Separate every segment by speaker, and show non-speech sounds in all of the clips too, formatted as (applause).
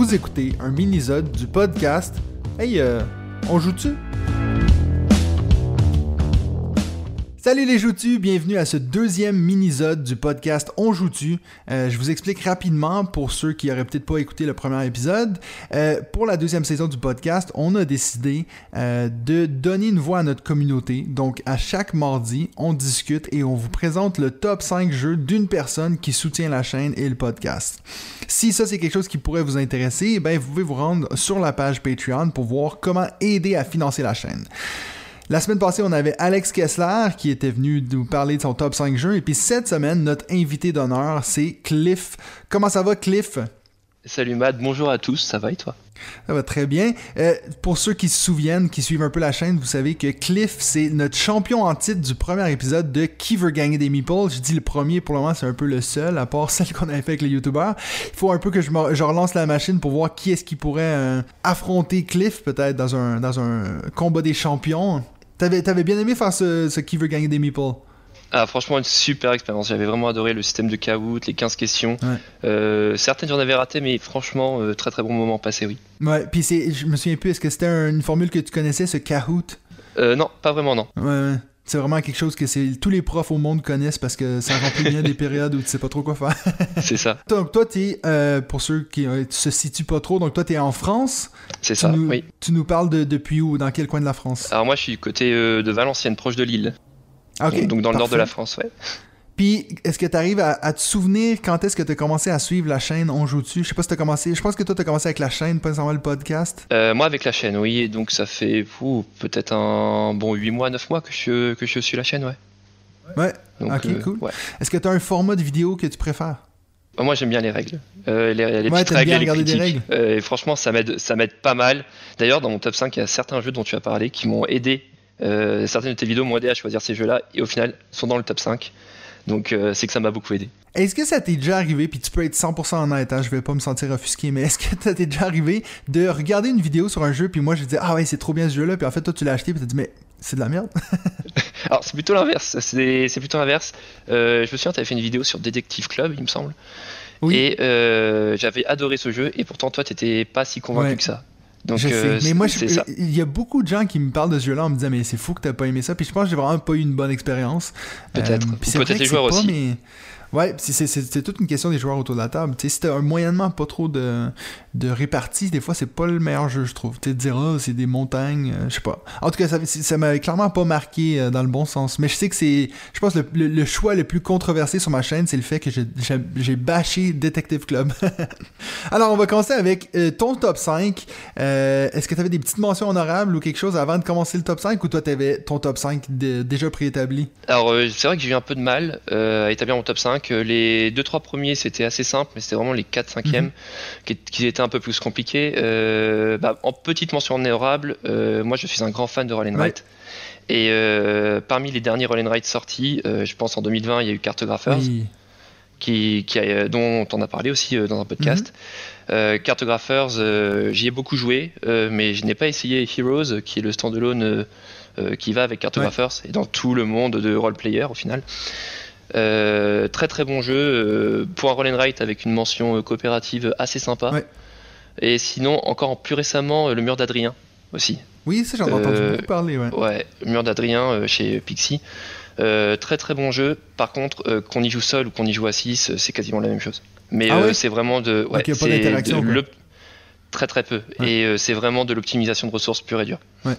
Speaker 1: Vous écoutez un mini-sode du podcast Hey, euh, on joue-tu? Salut les joutus, bienvenue à ce deuxième mini-sode du podcast On joue-tu? Euh, je vous explique rapidement pour ceux qui auraient peut-être pas écouté le premier épisode. Euh, pour la deuxième saison du podcast, on a décidé euh, de donner une voix à notre communauté. Donc à chaque mardi, on discute et on vous présente le top 5 jeux d'une personne qui soutient la chaîne et le podcast. Si ça c'est quelque chose qui pourrait vous intéresser, eh ben vous pouvez vous rendre sur la page Patreon pour voir comment aider à financer la chaîne. La semaine passée, on avait Alex Kessler qui était venu nous parler de son top 5 jeux. Et puis cette semaine, notre invité d'honneur, c'est Cliff. Comment ça va, Cliff?
Speaker 2: Salut Matt, bonjour à tous, ça va et toi?
Speaker 1: Ça va très bien. Euh, pour ceux qui se souviennent, qui suivent un peu la chaîne, vous savez que Cliff, c'est notre champion en titre du premier épisode de Qui veut gagner des meeples? Je dis le premier, pour le moment, c'est un peu le seul, à part celle qu'on avait fait avec les youtubeurs. Il faut un peu que je, je relance la machine pour voir qui est-ce qui pourrait euh, affronter Cliff, peut-être dans un, dans un combat des champions. T'avais, bien aimé faire ce, qui veut gagner des meeples?
Speaker 2: Ah, franchement, une super expérience. J'avais vraiment adoré le système de Kahoot, les 15 questions. Euh, certaines, j'en avais raté, mais franchement, euh, très très bon moment passé, oui.
Speaker 1: Ouais, puis c'est, je me souviens plus, est-ce que c'était une formule que tu connaissais, ce Kahoot?
Speaker 2: Euh, Non, pas vraiment, non.
Speaker 1: Ouais, ouais. C'est vraiment quelque chose que c'est tous les profs au monde connaissent parce que ça remplit bien des périodes où tu sais pas trop quoi faire. (laughs)
Speaker 2: c'est ça.
Speaker 1: Donc toi, tu euh, pour ceux qui euh, se situent pas trop, donc toi tu es en France.
Speaker 2: C'est ça, oui.
Speaker 1: Tu nous parles de, depuis où, dans quel coin de la France?
Speaker 2: Alors moi je suis côté euh, de Valenciennes, proche de Lille.
Speaker 1: Ah, ok.
Speaker 2: donc, dans le nord de la France, ouais.
Speaker 1: Puis, est-ce que tu arrives à, te souvenir quand est-ce que tu as commencé à suivre la chaîne On joue-tu? Je sais pas si tu commencé. Je pense que toi, tu as commencé avec la chaîne, pas nécessairement le podcast.
Speaker 2: Euh, moi, avec la chaîne, oui. Donc, ça fait peut-être un bon 8 mois, 9 mois que je, que je suis la chaîne, ouais.
Speaker 1: Ouais. ok, euh, cool. Est-ce que tu as un format de vidéo que tu préfères?
Speaker 2: Moi j'aime bien les règles, euh, les, les petites règles, les critiques. Règles. et franchement ça m'aide, ça m'aide pas mal. D'ailleurs dans mon top 5 il y a certains jeux dont tu as parlé qui m'ont aidé. certaines de tes vidéos m'ont aidé à choisir ces jeux-là et au final sont dans le top 5. Donc euh, c'est que ça m'a beaucoup aidé.
Speaker 1: Est-ce que ça t'est déjà arrivé, puis tu peux être 100% honnête, hein, je vais pas me sentir offusqué, mais (laughs) est-ce que ça t'est déjà arrivé de regarder une vidéo sur un jeu, puis moi je disais ah ouais c'est trop bien ce jeu-là, puis en fait toi tu l'as acheté, puis t'as dit mais c'est de la merde? (laughs) (laughs)
Speaker 2: Alors c'est plutôt l'inverse, c'est plutôt l'inverse. Euh, je me souviens t'avais fait une vidéo sur Detective Club, il me semble. Oui. Et euh, j'avais adoré ce jeu, et pourtant toi t'étais pas si convaincu que ça.
Speaker 1: Donc, je sais. Euh, mais moi, il y a beaucoup de gens qui me parlent de ce jeu-là en me disant, mais c'est fou que t'as pas aimé ça. Puis je pense que j'ai vraiment pas eu une bonne expérience.
Speaker 2: Peut-être. Euh, peut-être les joueurs aussi. mais...
Speaker 1: Ouais, c'est toute une question des joueurs autour de la table. Tu sais, si t'as un moyennement pas trop de, de répartie, des fois, c'est pas le meilleur jeu, je trouve. Tu sais, dire, ah, c'est des montagnes, euh, je sais pas. En tout cas, ça, ça m'a clairement pas marqué euh, dans le bon sens. Mais je sais que c'est, je pense, le, le, choix le plus controversé sur ma chaîne, c'est le fait que j'ai bâché Detective Club. (laughs) Alors, on va commencer avec euh, ton top 5. Est-ce que t'avais des petites mentions honorables ou quelque chose avant de commencer le top 5 ou toi, t'avais ton top 5 déjà préétabli?
Speaker 2: Alors, c'est vrai que j'ai eu un peu de mal à établir mon top 5 les deux trois premiers c'était assez simple, mais c'était vraiment les 4 5 e qui, étaient un peu plus compliqués. Euh, bah, en petite mention honorable, euh, moi je suis un grand fan de Roll and Et euh, parmi les derniers Roll and Write sortis, je pense en 2020 il y a eu Cartographers. Qui, dont on a parlé aussi dans un podcast. Mhm. Cartographers, j'y ai beaucoup joué, mais je n'ai pas essayé Heroes, qui est le standalone qui va avec Cartographers et dans tout le monde de role player au final. Euh, très très bon jeu euh, pour un roll and write avec une mention euh, coopérative assez sympa. Et sinon, encore plus récemment, le mur d'Adrien aussi.
Speaker 1: Oui, ça j'en ai entendu beaucoup parler. Ouais,
Speaker 2: ouais le mur d'Adrien chez Pixie. très très bon jeu. Par contre, qu'on y joue seul ou qu'on y joue à 6, c'est quasiment la même chose. Mais ah c'est vraiment de. Ouais,
Speaker 1: okay, pas
Speaker 2: Très très peu. Et c'est vraiment de l'optimisation de ressources pure et dure.
Speaker 1: Ouais.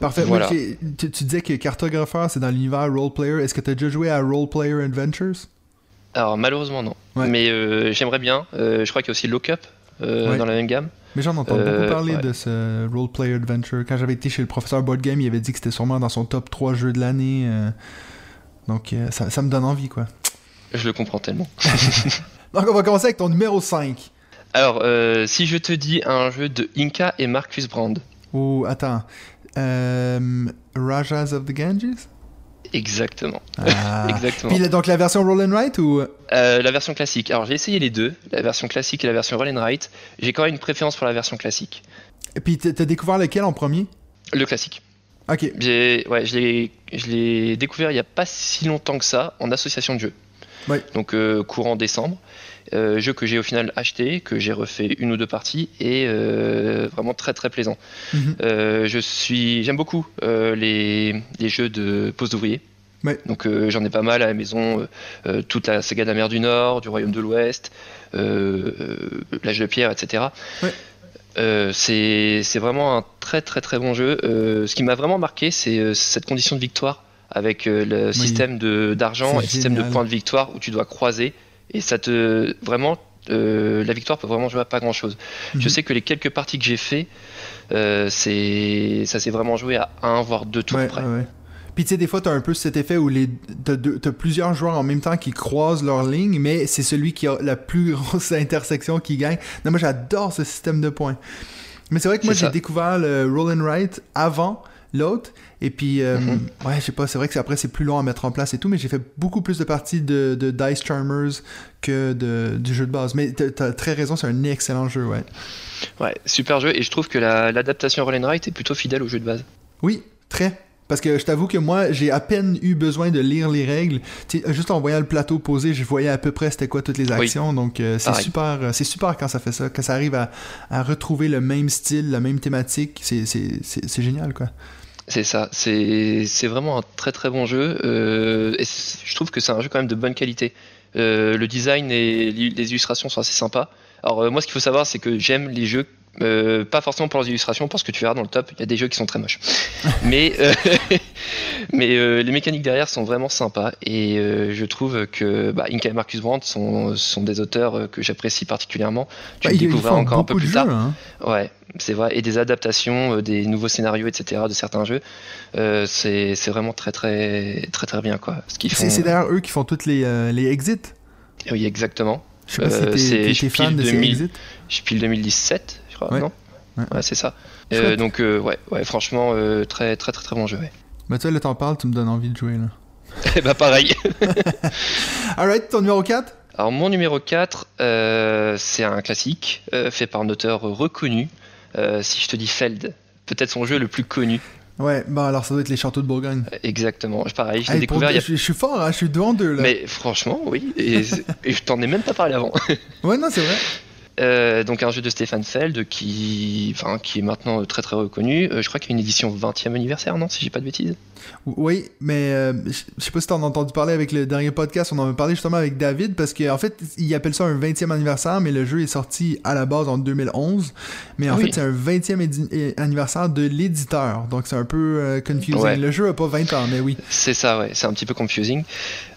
Speaker 1: Ouais. Parfait. Voilà. tu, disais que cartographeur, c'est dans l'univers role player. Est-ce que tu as déjà joué à Role Player Adventures?
Speaker 2: Alors, malheureusement, non. Mais euh, j'aimerais bien. Euh, je crois qu'il y a aussi Lookup euh, dans la même gamme.
Speaker 1: Mais j'en entends beaucoup parler de ce Role Player Adventure. Quand j'avais été chez le professeur Board Game, il avait dit que c'était sûrement dans son top 3 jeux de l'année. donc, ça, ça, me donne envie, quoi.
Speaker 2: Je le comprends tellement. (laughs) (laughs)
Speaker 1: donc, on va commencer avec ton numéro 5.
Speaker 2: Alors, si je te dis un jeu de Inca et Marcus Brand.
Speaker 1: Oh, attends. Euh, Rajas of the Ganges?
Speaker 2: Exactement.
Speaker 1: Ah. (laughs) Exactement. Puis donc la version roll and write ou?
Speaker 2: Euh, La version classique. Alors j'ai essayé les deux, la version classique et la version roll and write. J'ai quand même une préférence pour la version classique.
Speaker 1: Et puis t'as découvert lequel en premier?
Speaker 2: Le classique.
Speaker 1: Ok.
Speaker 2: J'ai, ouais, je l'ai, découvert il n'y a pas si longtemps que ça en association de jeux. Donc courant décembre. jeu que j'ai au final acheté, que j'ai refait une ou deux parties et vraiment très très plaisant. Mhm. je suis, j'aime beaucoup les, les, jeux de pose d'ouvrier. Donc j'en ai pas mal à la maison, toute la saga de la mer du Nord, du Royaume de l'Ouest, l'âge de pierre, etc. Euh, c'est vraiment un très très très bon jeu. Euh, ce qui m'a vraiment marqué, c'est euh, cette condition de victoire avec le système d'argent et le système de points de victoire où tu dois croiser. Et ça te. Vraiment, la victoire peut vraiment jouer à pas grand chose. Je mhm. sais que les quelques parties que j'ai fait, c'est ça s'est vraiment joué à un voire deux tours près.
Speaker 1: Puis tu sais, des fois, t'as un peu cet effet où les t'as, plusieurs joueurs en même temps qui croisent leur ligne, mais c'est celui qui a la plus (laughs) grosse intersection qui gagne. Non, moi j'adore ce système de points. Mais c'est vrai que moi j'ai découvert le roll and write avant l'autre. Et puis, euh, mm-hmm. ouais, je sais pas, c'est vrai que après c'est plus long à mettre en place et tout, mais j'ai fait beaucoup plus de parties de, Dice Charmers que de, du jeu de base. Mais t'as très raison, c'est un excellent jeu, ouais.
Speaker 2: Ouais, super jeu, et je trouve que l'adaptation roll and write est plutôt fidèle au jeu de base.
Speaker 1: Oui, très. Parce que je t'avoue que moi, j'ai à peine eu besoin de lire les règles. juste en voyant le plateau posé, je voyais à peu près c'était quoi toutes les actions. Donc euh, c'est super, euh, c'est super quand ça fait ça, quand ça arrive à, retrouver le même style, la même thématique. C'est génial, quoi.
Speaker 2: C'est ça, c'est vraiment un très très bon jeu. Euh, je trouve que c'est un jeu quand même de bonne qualité. le design et les illustrations sont assez sympas. Alors moi, ce qu'il faut savoir, c'est que j'aime les jeux euh, pas forcément pour les illustrations, parce que tu verras dans le top, il y a des jeux qui sont très moches. mais euh, (laughs) mais euh, les mécaniques derrière sont vraiment sympas et je trouve que bah, Inka et Marcus Brandt sont, sont des auteurs que j'apprécie particulièrement. Tu bah, le découvriras encore un peu plus tard. Hein. Ouais, c'est vrai. Et des adaptations, des nouveaux scénarios, etc. de certains jeux, c'est vraiment très très très très bien quoi.
Speaker 1: C'est d'ailleurs eux qui font toutes les, les exits.
Speaker 2: Oui, exactement.
Speaker 1: Je sais pas si t'es fan de ces exits.
Speaker 2: Je pile 2017 non? Ouais. c'est ça. Euh, donc, euh, ouais, ouais, franchement, euh, très, très, très, très bon jeu.
Speaker 1: Bah, tu là, t'en parles, tu me donnes envie de jouer, là. (laughs)
Speaker 2: Eh bah, pareil. (laughs)
Speaker 1: Alright, ton numéro 4
Speaker 2: Alors, mon numéro 4, c'est un classique, fait par un auteur reconnu. si je te dis Feld, peut-être son jeu le plus connu.
Speaker 1: Ouais, bah alors ça doit être les châteaux de Bourgogne.
Speaker 2: Exactement, pareil, je l'ai découvert.
Speaker 1: je, suis fort, hein, je suis devant deux là.
Speaker 2: Mais franchement, oui, et, et (laughs) je t'en ai même pas parlé avant.
Speaker 1: ouais, non, c'est vrai.
Speaker 2: Euh, donc un jeu de Stéphane Feld qui, enfin, qui est maintenant très très reconnu. Euh, je crois qu'il y a une édition 20e anniversaire, non Si j'ai pas de bêtises?
Speaker 1: Oui, mais euh, je sais pas si t'en as entendu parler avec le dernier podcast, on en a parlé justement avec David, parce qu'en fait, il appelle ça un 20e anniversaire, mais le jeu est sorti à la base en 2011. Mais en fait, c'est un 20e anniversaire de l'éditeur, donc c'est un peu confusing. Le jeu a pas 20 ans, mais oui.
Speaker 2: C'est ça, ouais, c'est un petit peu confusing.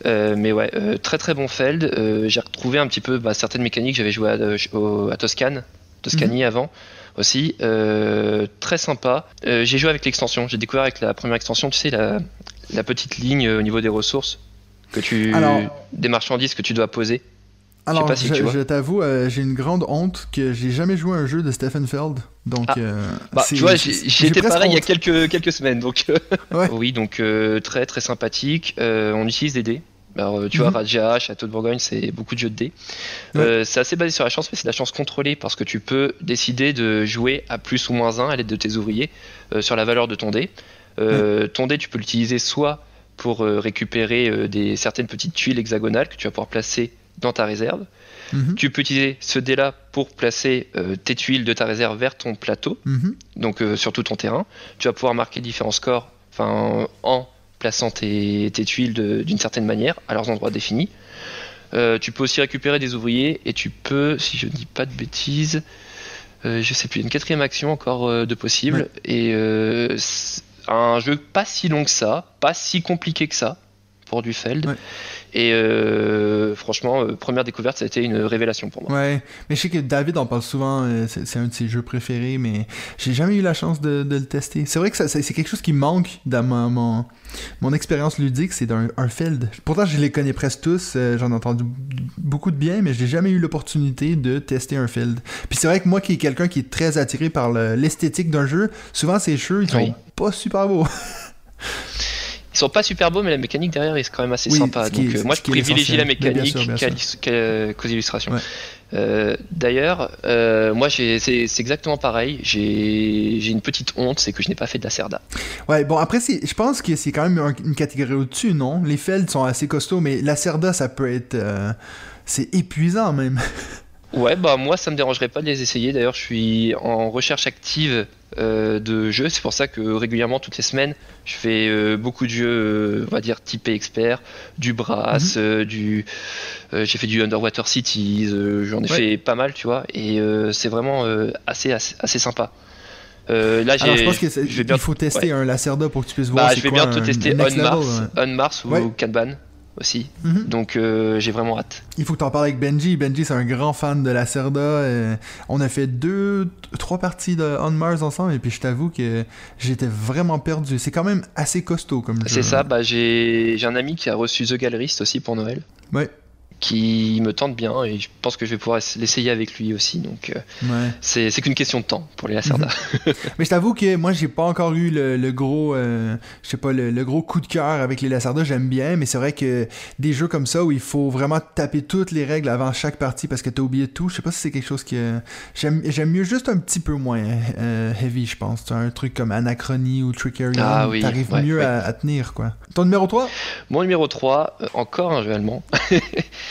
Speaker 2: Mais ouais, très très bon Feld. J'ai retrouvé un petit peu bah, certaines mécaniques, j'avais joué à, Toscane, Toscanie mhm. avant aussi. Euh, très sympa. Euh, j'ai joué avec l'extension. J'ai découvert avec la première extension, tu sais, la, la petite ligne au niveau des ressources que tu, des marchandises que tu dois poser.
Speaker 1: Alors, je, sais pas si je, t'avoue, euh, j'ai une grande honte que j'ai jamais joué un jeu de Stephen Feld. Donc, ah.
Speaker 2: bah, tu vois, été pareil il y a quelques, quelques semaines. Donc, (laughs) oui, donc très très sympathique. on utilise des dés. Alors, euh, tu vois, mhm. Raja, Château de Bourgogne, c'est beaucoup de jeux de dés. Euh, c'est assez basé sur la chance, mais c'est la chance contrôlée parce que tu peux décider de jouer à plus ou moins 1 à l'aide de tes ouvriers euh, sur la valeur de ton dé. Ton dé, tu peux l'utiliser soit pour récupérer des, certaines petites tuiles hexagonales que tu vas pouvoir placer dans ta réserve. Mhm. Tu peux utiliser ce dé-là pour placer tes tuiles de ta réserve vers ton plateau, mhm. donc sur tout ton terrain. Tu vas pouvoir marquer différents scores en plaçant tes, tuiles d'une certaine manière à leurs endroits définis. Euh, tu peux aussi récupérer des ouvriers et tu peux, si je ne dis pas de bêtises, euh, je sais plus, une quatrième action encore euh, de possible. Et un jeu pas si long que ça, pas si compliqué que ça pour du Feld. Et euh, franchement, euh, première découverte, ça a été une révélation pour moi.
Speaker 1: Ouais, mais je sais que David en parle souvent, euh, c'est un de ses jeux préférés, mais j'ai jamais eu la chance de, le tester. C'est vrai que c'est quelque chose qui manque dans mon, mon, expérience ludique, c'est un, un Feld. Pourtant, je les connais presque tous, j'en ai entendu beaucoup de bien, mais j'ai jamais eu l'opportunité de tester un Feld. Puis c'est vrai que moi qui est quelqu'un qui est très attiré par l'esthétique d'un jeu, souvent ces jeux, ils sont pas super beaux. (laughs)
Speaker 2: ils sont pas super beaux, mais la mécanique derrière est quand même assez sympa. Donc moi je privilégie la mécanique qu'aux illustrations. D'ailleurs, moi c'est exactement pareil. J'ai une petite honte, c'est que je n'ai pas fait de la Cerda.
Speaker 1: Ouais, bon après je pense que c'est quand même une catégorie au-dessus, non? Les Feld sont assez costauds, mais la Cerda ça peut être c'est épuisant même. (laughs)
Speaker 2: Ouais, bah moi ça me dérangerait pas de les essayer. D'ailleurs, je suis en recherche active euh, de jeux. C'est pour ça que régulièrement, toutes les semaines, je fais euh, beaucoup de jeux, euh, on va dire typé expert, du Brass, mhm. du. j'ai fait du Underwater Cities, j'en ai fait pas mal, tu vois. Et c'est vraiment assez, assez, sympa.
Speaker 1: là, j'ai. je pense qu'il faut tester un Lacerda pour que tu puisses voir.
Speaker 2: Bah, je vais bientôt tester On Mars, On Mars ou Kanban aussi. Mhm. Donc euh, j'ai vraiment hâte.
Speaker 1: Il faut que tu en parles avec Benji. Benji, c'est un grand fan de la Cerda. on a fait deux, trois parties de On Mars ensemble et puis je t'avoue que j'étais vraiment perdu. C'est quand même assez costaud comme jeu.
Speaker 2: C'est ça, bah, j'ai un ami qui a reçu The Gallerist aussi pour Noël.
Speaker 1: Ouais
Speaker 2: qui me tente bien et je pense que je vais pouvoir l'essayer avec lui aussi. Donc euh, c'est qu'une question de temps pour les Lacerda. (laughs)
Speaker 1: Mais je t'avoue que moi j'ai pas encore eu le, gros euh, je sais pas le, gros coup de cœur avec les Lacerda, j'aime bien, mais c'est vrai que des jeux comme ça où il faut vraiment taper toutes les règles avant chaque partie parce que t'as oublié tout, je sais pas si c'est quelque chose que j'aime mieux juste un petit peu moins euh, heavy, je pense. Un truc comme Anachronie ou Trickery, ah, oui, t'arrives mieux À, tenir quoi. Ton numéro 3
Speaker 2: Mon numéro 3, encore un jeu allemand. (laughs)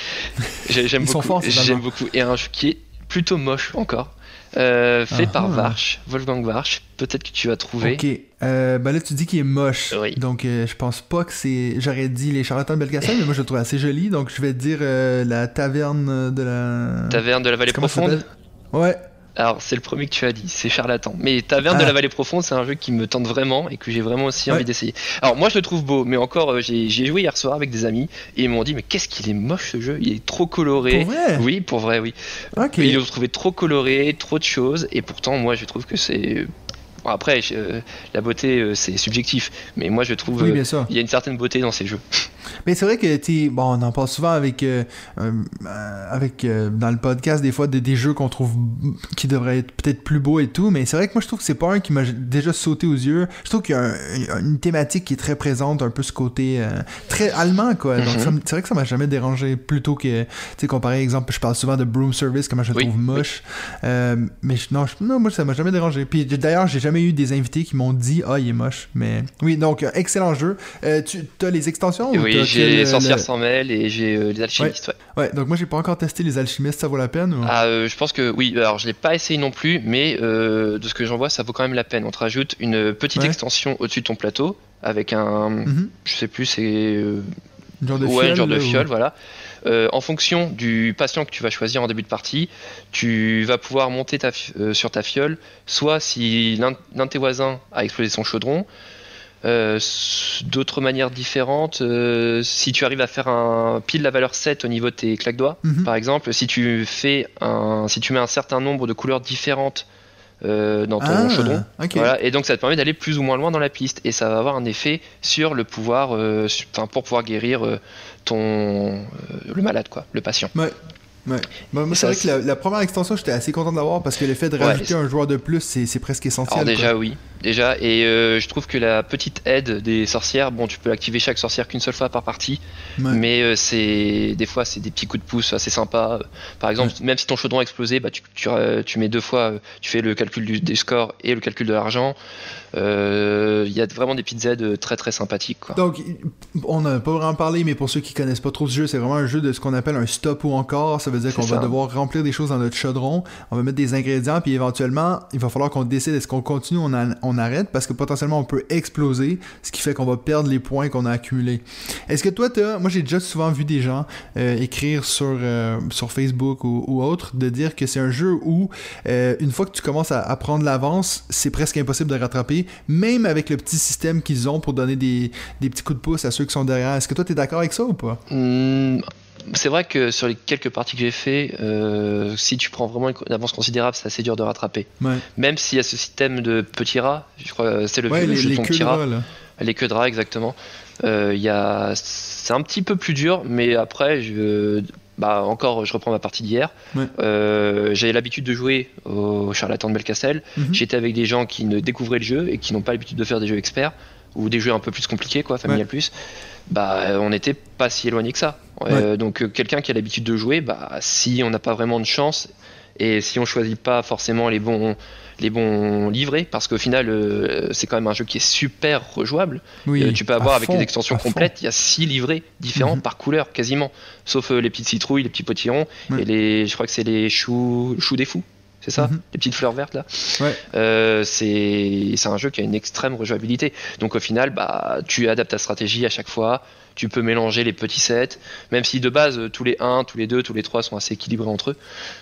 Speaker 2: J'aime beaucoup. J'aime beaucoup. Et un jeu qui est plutôt moche encore. Euh, fait par ah. Varch, Wolfgang Varch. Peut-être que tu vas trouver.
Speaker 1: Ok. Euh, bah là, tu dis qu'il est moche. Donc, euh, je pense pas que c'est. J'aurais dit les charlatans de Belkacem, mais moi, je le trouve assez joli. Donc, je vais dire la taverne de la.
Speaker 2: Taverne de la vallée profonde
Speaker 1: Ouais.
Speaker 2: Alors, c'est le premier que tu as dit, c'est charlatan. Mais Taverne de la ah. Vallée Profonde, c'est un jeu qui me tente vraiment et que j'ai vraiment aussi envie d'essayer. Alors, moi, je le trouve beau, mais encore, euh, j'ai joué hier soir avec des amis et ils m'ont dit, mais qu'est-ce qu'il est moche ce jeu? Il est trop coloré.
Speaker 1: Pour vrai?
Speaker 2: Oui, pour vrai, oui. Ils l'ont trouvé trop coloré, trop de choses, et pourtant, moi, je trouve que c'est après, la beauté, euh, c'est subjectif, mais moi je trouve
Speaker 1: oui,
Speaker 2: il y a une certaine beauté dans ces jeux.
Speaker 1: Mais c'est vrai que tu bon, on en parle souvent avec euh, euh, avec dans le podcast des fois des jeux qu'on trouve qui devraient être peut-être plus beaux et tout, mais c'est vrai que moi je trouve que c'est pas un qui m'a déjà sauté aux yeux. Je trouve qu'il y a une thématique qui est très présente, un peu ce côté très allemand quoi. Donc mm-hmm. c'est vrai que ça m'a jamais dérangé plutôt que tu sais comparé exemple, je parle souvent de Broom Service comment je le trouve moche, mais non, non moi ça m'a jamais dérangé. Puis d'ailleurs j'ai jamais eu des invités qui m'ont dit Ah, il est moche. Mais oui, donc, euh, excellent jeu. Euh, tu as les extensions
Speaker 2: Oui, j'ai les Sorcières sans mêle et j'ai euh, les Alchimistes.
Speaker 1: Ouais. donc moi, j'ai pas encore testé les Alchimistes. Ça vaut la peine
Speaker 2: ah, Je pense que oui. Alors, je l'ai pas essayé non plus, mais de ce que j'en vois, ça vaut quand même la peine. On te rajoute une petite extension au-dessus de ton plateau avec un. Mhm. Je sais plus, c'est.
Speaker 1: Genre de ouais,
Speaker 2: genre de fiole, voilà. Euh, en fonction du patient que tu vas choisir en début de partie, tu vas pouvoir monter euh, sur ta fiole, soit si l'un de tes voisins a explosé son chaudron, euh, d'autres manières différentes, si tu arrives à faire un pile la valeur 7 au niveau de tes claques doigts, mhm. par exemple, si tu fais un, si tu mets un certain nombre de couleurs différentes dans ton ah, chaudron. et donc ça te permet d'aller plus ou moins loin dans la piste et ça va avoir un effet sur le pouvoir, enfin pour pouvoir guérir ton euh, le malade quoi, le patient.
Speaker 1: Ouais. Ouais. Bah, moi, c'est vrai que la, première extension, j'étais assez content d'avoir parce que l'effet de rajouter un joueur de plus, c'est presque essentiel.
Speaker 2: Alors, déjà, oui. Déjà, et euh, je trouve que la petite aide des sorcières, bon, tu peux activer chaque sorcière qu'une seule fois par partie, mais euh, c'est des fois, c'est des petits coups de pouce assez sympas. Par exemple, même si ton chaudron a explosé, bah, tu, tu, tu, mets deux fois, tu fais le calcul du, des scores et le calcul de l'argent. Euh, il y a vraiment des petites aides très très sympathiques. Quoi.
Speaker 1: Donc, on n'a pas vraiment parlé, mais pour ceux qui connaissent pas trop ce jeu, c'est vraiment un jeu de ce qu'on appelle un stop ou encore. Ça veut dire qu'on va devoir remplir des choses dans notre chaudron, on va mettre des ingrédients, puis éventuellement, il va falloir qu'on décide est-ce qu'on continue ou on, on, arrête, parce que potentiellement on peut exploser, ce qui fait qu'on va perdre les points qu'on a accumulés. Est-ce que toi, as, moi j'ai déjà souvent vu des gens euh, écrire sur, euh, sur Facebook ou, ou, autre, de dire que c'est un jeu où une fois que tu commences à, à prendre l'avance, c'est presque impossible de rattraper même avec le petit système qu'ils ont pour donner des, petits coups de pouce à ceux qui sont derrière. Est-ce que toi, tu es d'accord avec ça ou pas?
Speaker 2: Hmm, C'est vrai que sur les quelques parties que j'ai fait, euh, si tu prends vraiment une avance considérable, c'est assez dur de rattraper. Même s'il y a ce système de petits rats, je crois c'est le,
Speaker 1: ouais, les,
Speaker 2: jeton
Speaker 1: petit rat.
Speaker 2: Les queues de rats, exactement. Euh, c'est un petit peu plus dur, mais après, je, bah encore, je reprends ma partie d'hier. Euh, j'avais l'habitude de jouer au charlatan de Belcastel. Mhm. J'étais avec des gens qui ne découvraient le jeu et qui n'ont pas l'habitude de faire des jeux experts ou des jeux un peu plus compliqués, quoi, familial plus. Bah, on n'était pas si éloigné que ça. Euh, donc, quelqu'un qui a l'habitude de jouer, bah, si on n'a pas vraiment de chance et si on choisit pas forcément les bons les bons livrets parce qu'au final euh, c'est quand même un jeu qui est super rejouable. Oui, euh, tu peux avoir avec les extensions complètes, il y a six livrets différents par couleur quasiment, sauf euh, les petites citrouilles, les petits potillons et les, je crois que c'est les choux, choux des fous. C'est ça, mhm. les petites fleurs vertes là. Ouais. c'est un jeu qui a une extrême rejouabilité. Donc au final, bah, tu adaptes ta stratégie à chaque fois tu peux mélanger les petits sets, même si de base euh, tous les 1, tous les 2, tous les 3 sont assez équilibrés entre eux.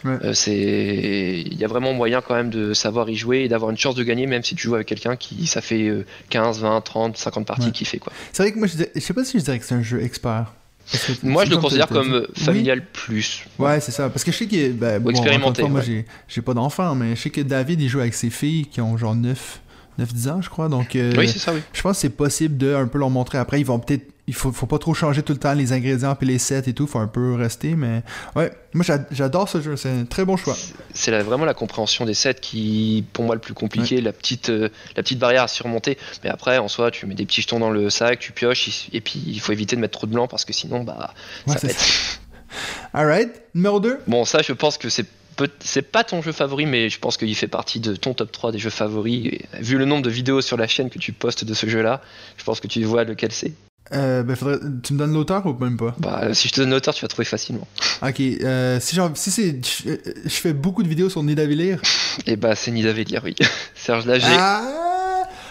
Speaker 2: Euh, c'est il y a vraiment moyen quand même de savoir y jouer et d'avoir une chance de gagner même si tu joues avec quelqu'un qui ça fait 15, 20, 30, 50 parties qui fait quoi.
Speaker 1: C'est vrai que moi je, je, sais pas si je dirais que c'est un jeu expert.
Speaker 2: Moi, je le considère comme familial plus.
Speaker 1: Ouais, c'est ça. Parce que je sais que. Ben, bon, expérimenté. Moi, j'ai pas d'enfant, mais je sais que David, il joue avec ses filles qui ont genre 9, 9-10 ans, je crois. Donc, euh,
Speaker 2: oui, c'est ça, oui.
Speaker 1: Je pense que c'est possible de un peu leur montrer. Après, ils vont peut-être il faut, faut pas trop changer tout le temps les ingrédients puis les sets et tout, faut un peu rester, mais ouais, moi j'adore ce jeu, c'est un très bon choix.
Speaker 2: C'est vraiment la compréhension des sets qui, pour moi, le plus compliqué, la, petite, euh, la petite barrière à surmonter. Mais après, en soi, tu mets des petits jetons dans le sac, tu pioches, et puis il faut éviter de mettre trop de blanc parce que sinon, bah, ça pète. (laughs)
Speaker 1: Alright, numéro 2
Speaker 2: Bon, ça, je pense que c'est c'est pas ton jeu favori, mais je pense qu'il fait partie de ton top 3 des jeux favoris. vu le nombre de vidéos sur la chaîne que tu postes de ce jeu-là, je pense que tu vois lequel c'est.
Speaker 1: Euh, ben faudrait... Tu me donnes l'auteur ou même pas?
Speaker 2: Bah, si je te donne l'auteur, tu vas trouver facilement.
Speaker 1: Ok, euh, si, genre, si c'est. Je, fais beaucoup de vidéos sur Nidavellir.
Speaker 2: Et eh bah, c'est Nidavellir, oui. (laughs) Serge Lager.
Speaker 1: Ah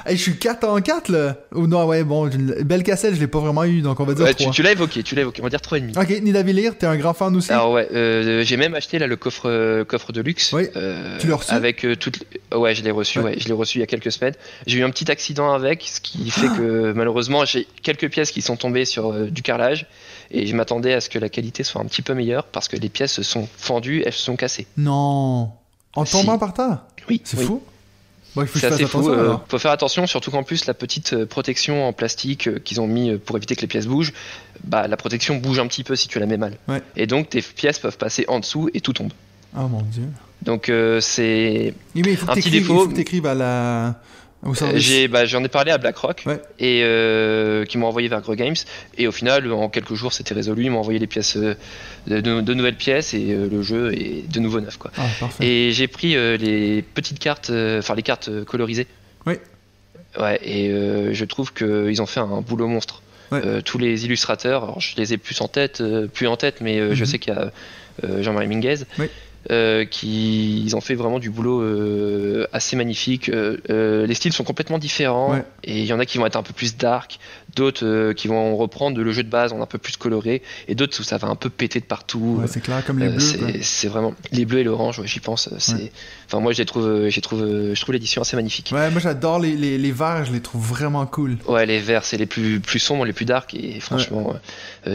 Speaker 1: Hey, je suis 4 en 4 là. Ou non, ouais, bon, belle cassette, je l'ai pas vraiment eu, donc on va dire 3.
Speaker 2: Tu, l'as évoqué, tu l'as évoqué, on va dire 3,5.
Speaker 1: Ok, Nidavellir, t'es un grand fan aussi?
Speaker 2: Alors ouais, euh, j'ai même acheté là le coffre, euh, coffre de luxe.
Speaker 1: Oui. Euh, tu l'as reçu?
Speaker 2: Avec toutes. Ouais, je l'ai reçu, ouais. je l'ai reçu il y a quelques semaines. J'ai eu un petit accident avec, ce qui fait que malheureusement j'ai quelques pièces qui sont tombées sur du carrelage et je m'attendais à ce que la qualité soit un petit peu meilleure parce que les pièces se sont fendues, elles se sont cassées.
Speaker 1: Non En tombant par terre?
Speaker 2: Oui.
Speaker 1: C'est fou
Speaker 2: c'est assez fou. Il euh, faut faire attention, surtout qu'en plus la petite euh, protection en plastique euh, qu'ils ont mis pour éviter que les pièces bougent, bah la protection bouge un petit peu si tu la mets mal. Et donc tes pièces peuvent passer en dessous et tout tombe.
Speaker 1: Oh mon dieu.
Speaker 2: Donc c'est
Speaker 1: un petit défaut. Il faut que à la
Speaker 2: j'ai, bah, j'en ai parlé à BlackRock et euh, qui m'ont envoyé vers Gro Games et au final en quelques jours c'était résolu ils m'ont envoyé les pièces euh, de, nouvelles pièces et euh, le jeu est de nouveau neuf quoi.
Speaker 1: Ah,
Speaker 2: et j'ai pris les petites cartes enfin les cartes colorisées.
Speaker 1: Oui.
Speaker 2: Ouais et je trouve qu'ils ont fait un boulot monstre. tous les illustrateurs, alors je les ai plus en tête, plus en tête, mais je mhm. sais qu'il y a Jean-Marie Minguez. Oui. Euh, qui ils ont fait vraiment du boulot euh, assez magnifique. Euh, les styles sont complètement différents et il y en a qui vont être un peu plus dark, d'autres qui vont reprendre le jeu de base en un peu plus coloré et d'autres où ça va un peu péter de partout.
Speaker 1: c'est clair comme les bleus.
Speaker 2: c'est vraiment les bleus et l'orange, j'y pense. C'est enfin moi je trouve, j'ai trouve, je trouve l'édition assez magnifique.
Speaker 1: Ouais, moi j'adore les, les, les, verts, je les trouve vraiment cool.
Speaker 2: Ouais, les verts c'est les plus plus sombres, les plus dark et franchement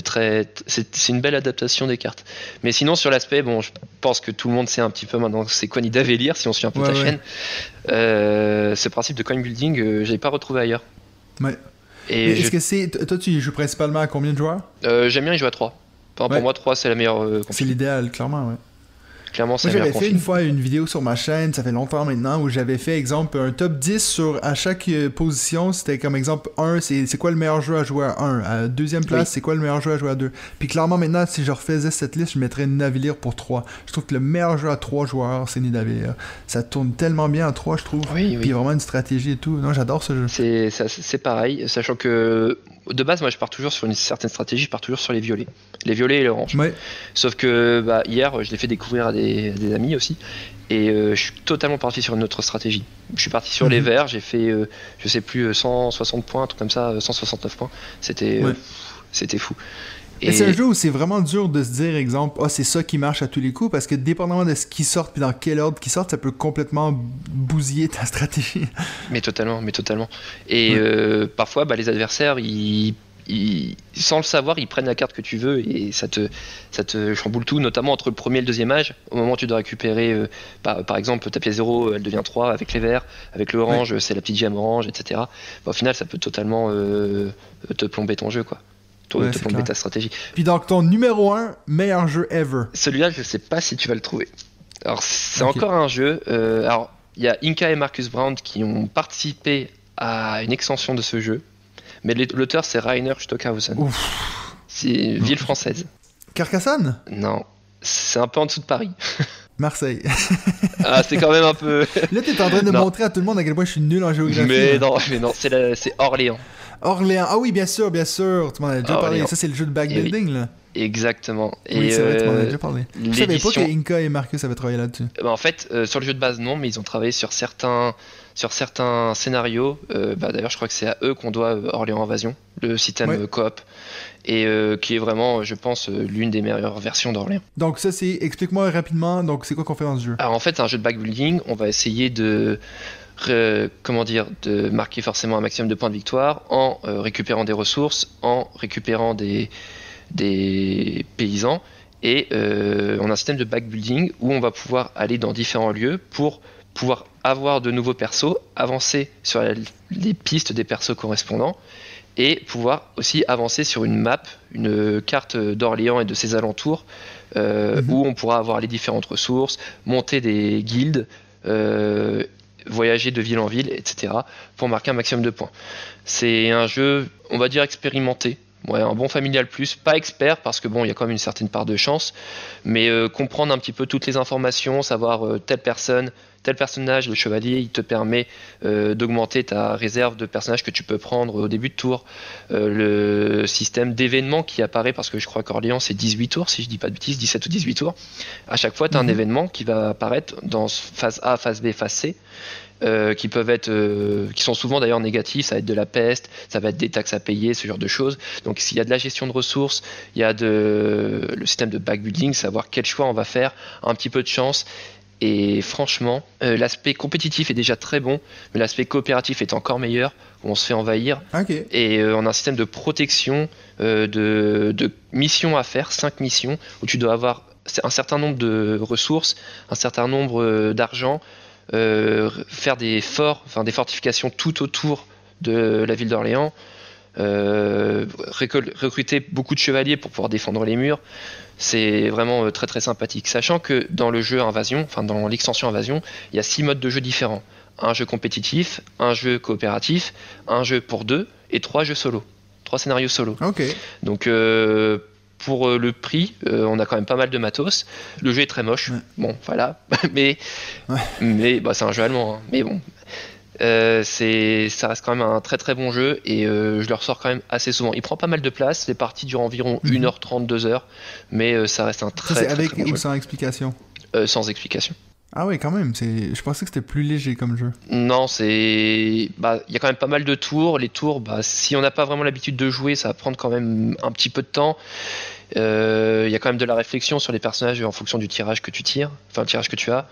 Speaker 2: très c'est une belle adaptation des cartes. Mais sinon sur l'aspect, bon, je pense que tout le monde sait un petit peu maintenant c'est quoi Nidavellir si on suit un peu ta chaîne. Euh, ce principe de coin building, euh, j'avais pas retrouvé ailleurs.
Speaker 1: Ouais. Et est-ce que c'est. Toi, tu joues principalement à combien de joueurs?
Speaker 2: Euh, J'aime bien y jouer à 3. Pour moi, 3, c'est la meilleure.
Speaker 1: c'est l'idéal, clairement, ouais.
Speaker 2: Clairement,
Speaker 1: j'avais fait une fois une vidéo sur ma chaîne, ça fait longtemps maintenant, où j'avais fait, exemple, un top 10 sur à chaque euh, position. C'était comme exemple 1, c'est quoi le meilleur jeu à jouer à 1. À deuxième place, c'est quoi le meilleur jeu à jouer à 2. Puis clairement, maintenant, si je refaisais cette liste, je mettrais Nidavellir pour 3. Je trouve que le meilleur jeu à 3 joueurs, c'est Nidavellir. Ça tourne tellement bien à 3, je trouve.
Speaker 2: Oui,
Speaker 1: oui. Puis il y a vraiment une stratégie et tout. Non, j'adore ce jeu.
Speaker 2: C'est pareil, sachant que de base, moi, je pars toujours sur une certaine stratégie, je pars toujours sur les violets. Les violets et l'orange. Sauf que bah, hier, je l'ai fait découvrir à des, amis aussi. Et euh, je suis totalement parti sur une autre stratégie. Je suis parti sur les mhm. verts, j'ai fait, euh, je sais plus, 160 points, tout comme ça, 169 points. C'était euh, c'était fou.
Speaker 1: Et, c'est un jeu où c'est vraiment dur de se dire, exemple, ah, c'est ça qui marche à tous les coups, parce que dépendamment de ce qui sort puis dans quel ordre qui sort, ça peut complètement bousiller ta stratégie.
Speaker 2: Mais totalement, mais totalement. Et euh, parfois, bah, les adversaires, ils, sans le savoir, ils prennent la carte que tu veux et ça te, ça te chamboule tout, notamment entre le premier et le deuxième âge. Au moment où tu dois récupérer, euh, par, exemple, ta pièce 0, elle devient 3 avec les verts, avec l'orange, c'est la petite gemme orange, etc. Bah, au final, ça peut totalement euh, te plomber ton jeu, quoi. Te, te ta stratégie.
Speaker 1: Puis donc, ton numéro 1 meilleur jeu ever
Speaker 2: Celui-là, je sais pas si tu vas le trouver. Alors, c'est encore un jeu. Euh, alors, il y a Inca et Marcus Brown qui ont participé à une extension de ce jeu. Mais l'auteur, c'est Rainer Stockhausen. C'est une ville française.
Speaker 1: Carcassonne?
Speaker 2: Non, c'est un peu en dessous de Paris. (laughs)
Speaker 1: Marseille.
Speaker 2: ah, c'est quand même un peu. (laughs)
Speaker 1: Là, t'es en train de montrer à tout le monde à quel point je suis nul en géographie.
Speaker 2: Mais non, mais non, c'est Orléans.
Speaker 1: Orléans. Ah oui, bien sûr, bien sûr. Tu m'en as déjà parlé. Ça, c'est le jeu de backbuilding, là.
Speaker 2: Exactement.
Speaker 1: Oui, c'est vrai, tu m'en as euh, déjà parlé. Je savais pas que Inca et Marcus avaient travaillé là-dessus.
Speaker 2: Bah, en fait, euh, sur le jeu de base, non, mais ils ont travaillé sur certains, sur certains scénarios. Euh, bah, D'ailleurs, je crois que c'est à eux qu'on doit Orléans Invasion, le système coop, et qui est vraiment, je pense, l'une des meilleures versions d'Orléans.
Speaker 1: Donc ça, c'est, explique-moi rapidement, donc c'est quoi qu'on fait dans ce jeu?
Speaker 2: Alors en fait, c'est un jeu de backbuilding. On va essayer de comment dire, de marquer forcément un maximum de points de victoire en récupérant des ressources, en récupérant des, des paysans. Et euh, on a un système de backbuilding où on va pouvoir aller dans différents lieux pour pouvoir avoir de nouveaux persos, avancer sur les pistes des persos correspondants et pouvoir aussi avancer sur une map, une carte d'Orléans et de ses alentours euh, mhm. où on pourra avoir les différentes ressources, monter des guildes, euh, voyager de ville en ville, etc. pour marquer un maximum de points. C'est un jeu, on va dire expérimenté, Ouais, un bon familial plus, pas expert parce que bon, il y a quand même une certaine part de chance, mais euh, comprendre un petit peu toutes les informations, savoir euh, telle personne, tel personnage, le chevalier, il te permet euh, d'augmenter ta réserve de personnages que tu peux prendre au début de tour. le système d'événements qui apparaît, parce que je crois qu'Orléans c'est 18 tours, si je dis pas de bêtises, 17 ou 18 tours. À chaque fois, tu as un mhm. événement qui va apparaître dans phase A, phase B, phase C. Euh, qui peuvent être, euh, qui sont souvent d'ailleurs négatifs. Ça va être de la peste, ça va être des taxes à payer, ce genre de choses. Donc s'il y a de la gestion de ressources, il y a de, le système de backbuilding, savoir quel choix on va faire, un petit peu de chance. Et franchement, euh, l'aspect compétitif est déjà très bon, mais l'aspect coopératif est encore meilleur. on se fait envahir. Et on a un système de protection, de, de missions à faire, 5 missions, où tu dois avoir un certain nombre de ressources, un certain nombre d'argent, euh, faire des forts, enfin des fortifications tout autour de la ville d'Orléans, euh, recruter beaucoup de chevaliers pour pouvoir défendre les murs. C'est vraiment euh, très très sympathique. Sachant que dans le jeu Invasion, enfin dans l'extension Invasion, il y a six modes de jeu différents. Un jeu compétitif, un jeu coopératif, un jeu pour deux et trois jeux solo. Trois scénarios solo.
Speaker 1: Ok.
Speaker 2: Donc pour euh, le prix, euh, on a quand même pas mal de matos. Le jeu est très moche. Bon, voilà. (laughs) mais mais bah, c'est un jeu allemand. Hein. Mais bon, euh, c'est ça reste quand même un très très bon jeu et je le ressors quand même assez souvent. Il prend pas mal de place. Les parties durent environ 1h30, mhm. 2h. Mais ça reste un très, très,
Speaker 1: avec
Speaker 2: ou
Speaker 1: sans explication?
Speaker 2: Sans explication.
Speaker 1: Ah oui, quand même. C'est, je pensais que c'était plus léger comme jeu.
Speaker 2: Non, c'est, bah, il y a quand même pas mal de tours. Les tours, bah, si on n'a pas vraiment l'habitude de jouer, ça va prendre quand même un petit peu de temps. Euh, il y a quand même de la réflexion sur les personnages en fonction du tirage que tu tires, enfin le tirage que tu as.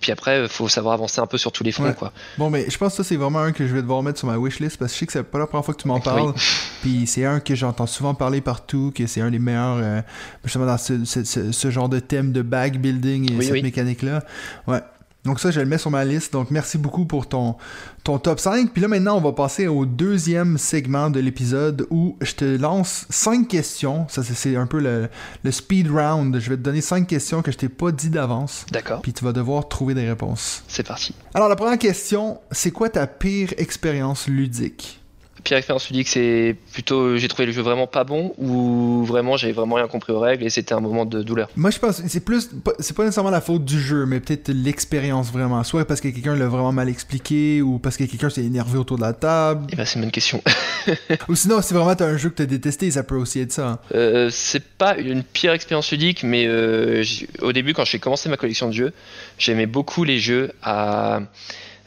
Speaker 2: Puis après, il faut savoir avancer un peu sur tous les fronts. Quoi.
Speaker 1: Bon, mais je pense que ça, c'est vraiment un que je vais devoir mettre sur ma wishlist parce que je sais que c'est pas la première fois que tu m'en parles. (laughs) Puis c'est un que j'entends souvent parler partout, que c'est un des meilleurs, euh, justement, dans ce, ce, genre de thème de bag building et cette mécanique-là. Ouais. Donc ça, je le mets sur ma liste. Donc merci beaucoup pour ton, ton top 5. Puis là maintenant, on va passer au deuxième segment de l'épisode où je te lance 5 questions. Ça, c'est un peu le, le, speed round. Je vais te donner 5 questions que je t'ai pas dit d'avance.
Speaker 2: D'accord.
Speaker 1: Puis tu vas devoir trouver des réponses.
Speaker 2: C'est parti.
Speaker 1: Alors la première question, c'est quoi ta pire expérience ludique?
Speaker 2: Pire expérience ludique, c'est plutôt j'ai trouvé le jeu vraiment pas bon ou vraiment j'ai vraiment rien compris aux règles et c'était un moment de douleur?
Speaker 1: Moi je pense c'est plus c'est pas nécessairement la faute du jeu mais peut-être l'expérience vraiment soit parce que quelqu'un l'a vraiment mal expliqué ou parce que quelqu'un s'est énervé autour de la table.
Speaker 2: Et eh ben c'est une bonne question. (laughs)
Speaker 1: ou sinon c'est vraiment un jeu que t'as détesté ça peut aussi être ça.
Speaker 2: Euh, c'est pas une pire expérience ludique mais euh, au début quand j'ai commencé ma collection de jeux j'aimais beaucoup les jeux à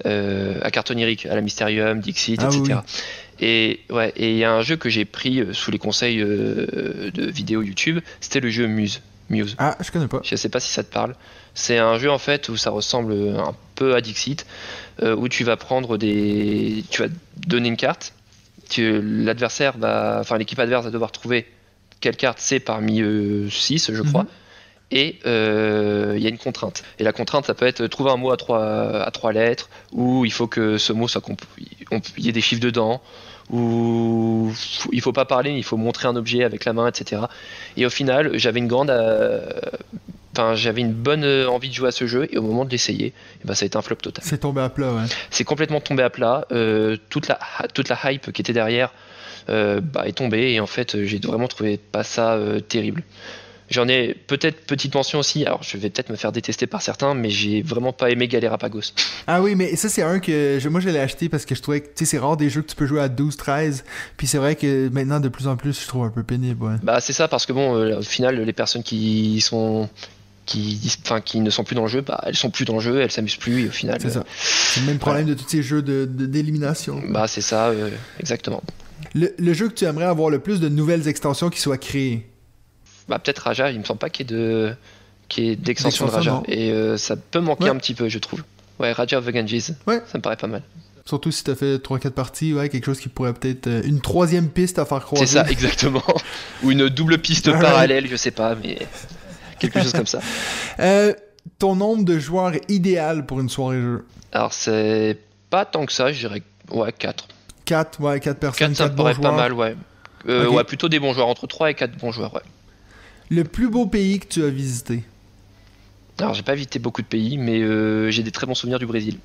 Speaker 2: euh, à à la Mysterium, Dixit, etc. Ah et ouais, et il y a un jeu que j'ai pris euh, sous les conseils euh, de vidéos YouTube, c'était le jeu Muse. Muse.
Speaker 1: Ah, je connais pas.
Speaker 2: Je sais pas si ça te parle. C'est un jeu en fait où ça ressemble un peu à Dixit, euh, où tu vas prendre des, tu vas donner une carte, l'adversaire va, enfin l'équipe adverse va devoir trouver quelle carte c'est parmi 6 je crois, mhm. et il y a une contrainte. Et la contrainte, ça peut être trouver un mot à trois, à trois lettres, ou il faut que ce mot soit il y ait des chiffres dedans, ou il faut pas parler, il faut montrer un objet avec la main, etc. Et au final, j'avais une grande, enfin, j'avais une bonne envie de jouer à ce jeu, et au moment de l'essayer, eh ben, ça a été un flop total.
Speaker 1: C'est tombé à plat, ouais.
Speaker 2: C'est complètement tombé à plat. toute la toute la hype qui était derrière euh, bah, est tombé et en fait j'ai vraiment trouvé pas ça euh, terrible. J'en ai peut-être petite mention aussi, alors je vais peut-être me faire détester par certains, mais j'ai vraiment pas aimé Galerapagos.
Speaker 1: Ah oui, mais ça c'est un que je, moi je l'ai acheté parce que je trouvais que c'est rare des jeux que tu peux jouer à 12-13, puis c'est vrai que maintenant de plus en plus je trouve un peu pénible.
Speaker 2: Bah c'est ça, parce que bon, euh, au final les personnes qui sont qui, enfin, qui ne sont plus dans le jeu, bah, elles sont plus dans le jeu, elles s'amusent plus et au final.
Speaker 1: C'est ça. C'est le même problème de tous ces jeux d'élimination.
Speaker 2: De, bah c'est ça, exactement.
Speaker 1: Le, jeu que tu aimerais avoir le plus de nouvelles extensions qui soient créées?
Speaker 2: Bah peut-être Raja, il me semble pas qu'il y ait de qui d'extension de Raja et euh, ça peut manquer un petit peu, je trouve. Ouais, Raja of the Ganges. Ouais. Ça me paraît pas mal.
Speaker 1: Surtout si tu as fait 3-4 parties, ouais, quelque chose qui pourrait peut-être. Euh, une troisième piste à faire croiser.
Speaker 2: C'est ça, exactement. (laughs) Ou une double piste parallèle, je sais pas, mais quelque chose comme ça. (laughs)
Speaker 1: Euh, ton nombre de joueurs idéal pour une soirée jeu?
Speaker 2: Alors, c'est pas tant que ça, je dirais ouais, 4.
Speaker 1: 4, ouais, 4 personnes. 4,
Speaker 2: ça pourrait être pas mal, ouais. Euh, ouais, plutôt des bons joueurs, entre 3 et 4 bons joueurs, ouais.
Speaker 1: Le plus beau pays que tu as visité?
Speaker 2: Alors, j'ai pas visité beaucoup de pays, mais euh, j'ai des très bons souvenirs du Brésil.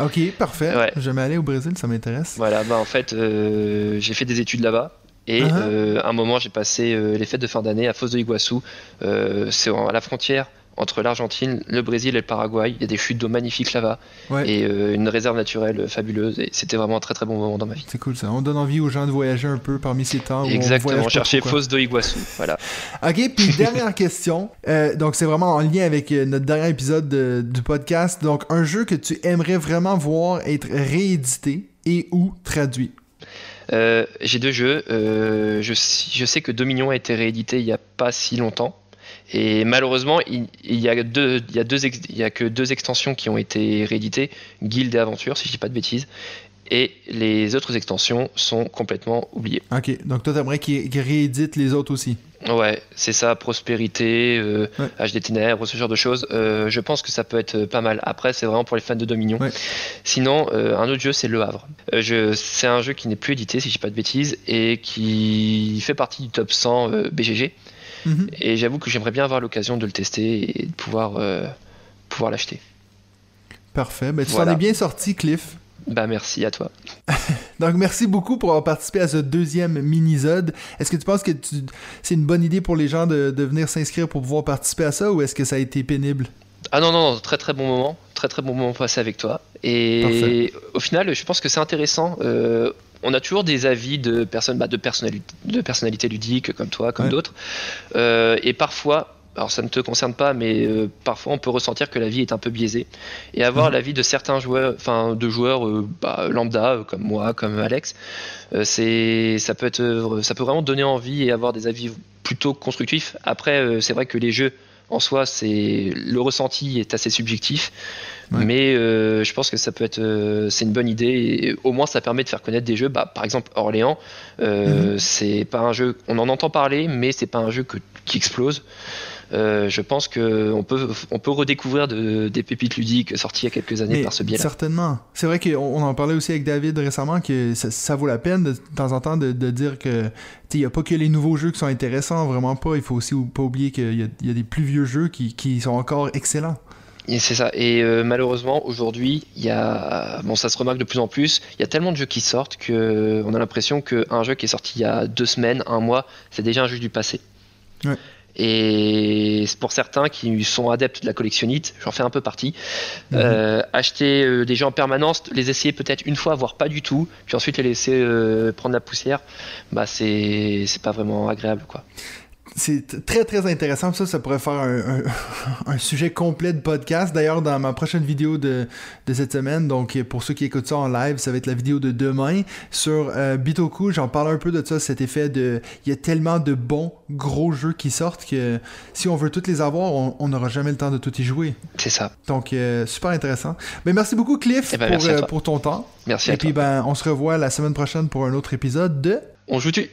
Speaker 1: Ok, parfait. Ouais. Jamais allé au Brésil, ça m'intéresse.
Speaker 2: Voilà, bah en fait, euh, j'ai fait des études là-bas. Et uh-huh. à un moment, j'ai passé les fêtes de fin d'année à Foz de Iguaçu. c'est à la frontière entre l'Argentine, le Brésil et le Paraguay. Il y a des chutes d'eau magnifiques là-bas et euh, une réserve naturelle fabuleuse. Et c'était vraiment un très très bon moment dans ma vie.
Speaker 1: C'est cool ça. On donne envie aux gens de voyager un peu parmi ces temps.
Speaker 2: Exactement. On cherchait Fosse de Iguaçu. Voilà. (laughs)
Speaker 1: ok. Puis dernière question. Euh, donc c'est vraiment en lien avec euh, notre dernier épisode du podcast. Donc un jeu que tu aimerais vraiment voir être réédité et ou traduit?
Speaker 2: J'ai deux jeux. je, je sais que Dominion a été réédité il n'y a pas si longtemps. Et malheureusement, il, y a deux, il y a deux, il y a que deux extensions qui ont été rééditées, Guild et Aventure, si je dis pas de bêtises. Et les autres extensions sont complètement oubliées.
Speaker 1: Ok, donc toi t'aimerais qu'ils rééditent les autres aussi
Speaker 2: Ouais, c'est ça, prospérité, euh, des ténèbres, ce genre de choses. Euh, je pense que ça peut être pas mal. Après, c'est vraiment pour les fans de Dominion. Sinon, euh, un autre jeu, c'est Le Havre. Euh, c'est un jeu qui n'est plus édité, si je dis pas de bêtises, et qui fait partie du top 100 BGG. Mhm. Et j'avoue que j'aimerais bien avoir l'occasion de le tester et de pouvoir, euh, pouvoir l'acheter.
Speaker 1: Parfait. Ben, tu t'en es bien sorti, Cliff.
Speaker 2: Bah merci à toi. (laughs)
Speaker 1: Donc merci beaucoup pour avoir participé à ce deuxième mini-zode. Est-ce que tu penses que c'est une bonne idée pour les gens de, de venir s'inscrire pour pouvoir participer à ça ou est-ce que ça a été pénible?
Speaker 2: Ah non, non, très très bon moment. Très très bon moment passé avec toi. Et au final, je pense que c'est intéressant. Euh, on a toujours des avis de personnes, bah, de, personnalité, de personnalités ludiques comme toi, comme d'autres. Euh, et parfois, alors ça ne te concerne pas, mais euh, parfois on peut ressentir que la vie est un peu biaisée. Et avoir mhm. l'avis de certains joueurs, enfin de joueurs euh, bah, lambda comme moi, comme Alex, c'est ça peut être, ça peut vraiment donner envie et avoir des avis plutôt constructifs. Après, c'est vrai que les jeux en soi, c'est le ressenti est assez subjectif, mais euh, je pense que ça peut être, euh, c'est une bonne idée. Et au moins, ça permet de faire connaître des jeux. Bah, par exemple, Orléans, euh, mhm. c'est pas un jeu, on en entend parler, mais c'est pas un jeu qui explose. je pense qu'on peut, on peut redécouvrir des pépites ludiques sorties il y a quelques années par ce biais-là.
Speaker 1: Certainement. C'est vrai qu'on en parlait aussi avec David récemment que ça, vaut la peine de, temps en temps de, dire que il n'y a pas que les nouveaux jeux qui sont intéressants, vraiment pas. Il faut aussi pas oublier qu'il y, a des plus vieux jeux qui, qui sont encore excellents.
Speaker 2: C'est ça. Et euh, malheureusement, aujourd'hui, il y a, bon, ça se remarque de plus en plus. Il y a tellement de jeux qui sortent que on a l'impression qu'un jeu qui est sorti il y a deux semaines, un mois, c'est déjà un jeu du passé. Ouais. Et pour certains qui sont adeptes de la collectionnite, j'en fais un peu partie, mhm. euh, acheter euh, des jeux en permanence, les essayer peut-être une fois, voire pas du tout, puis ensuite les laisser prendre la poussière, bah c'est pas vraiment agréable quoi
Speaker 1: c'est très très intéressant. Ça, ça pourrait faire (laughs) un, sujet complet de podcast. D'ailleurs, dans ma prochaine vidéo de, cette semaine, donc pour ceux qui écoutent ça en live, ça va être la vidéo de demain sur euh, Bitoku. J'en parle un peu de ça, cet effet de. Il y a tellement de bons gros jeux qui sortent que si on veut tous les avoir, on n'aura jamais le temps de tout y jouer.
Speaker 2: C'est ça.
Speaker 1: Donc, euh, super intéressant. Mais merci beaucoup, Cliff, eh ben, pour, euh, pour, ton temps.
Speaker 2: Merci Et
Speaker 1: puis, ben, on se revoit la semaine prochaine pour un autre épisode de.
Speaker 2: On joue-tu?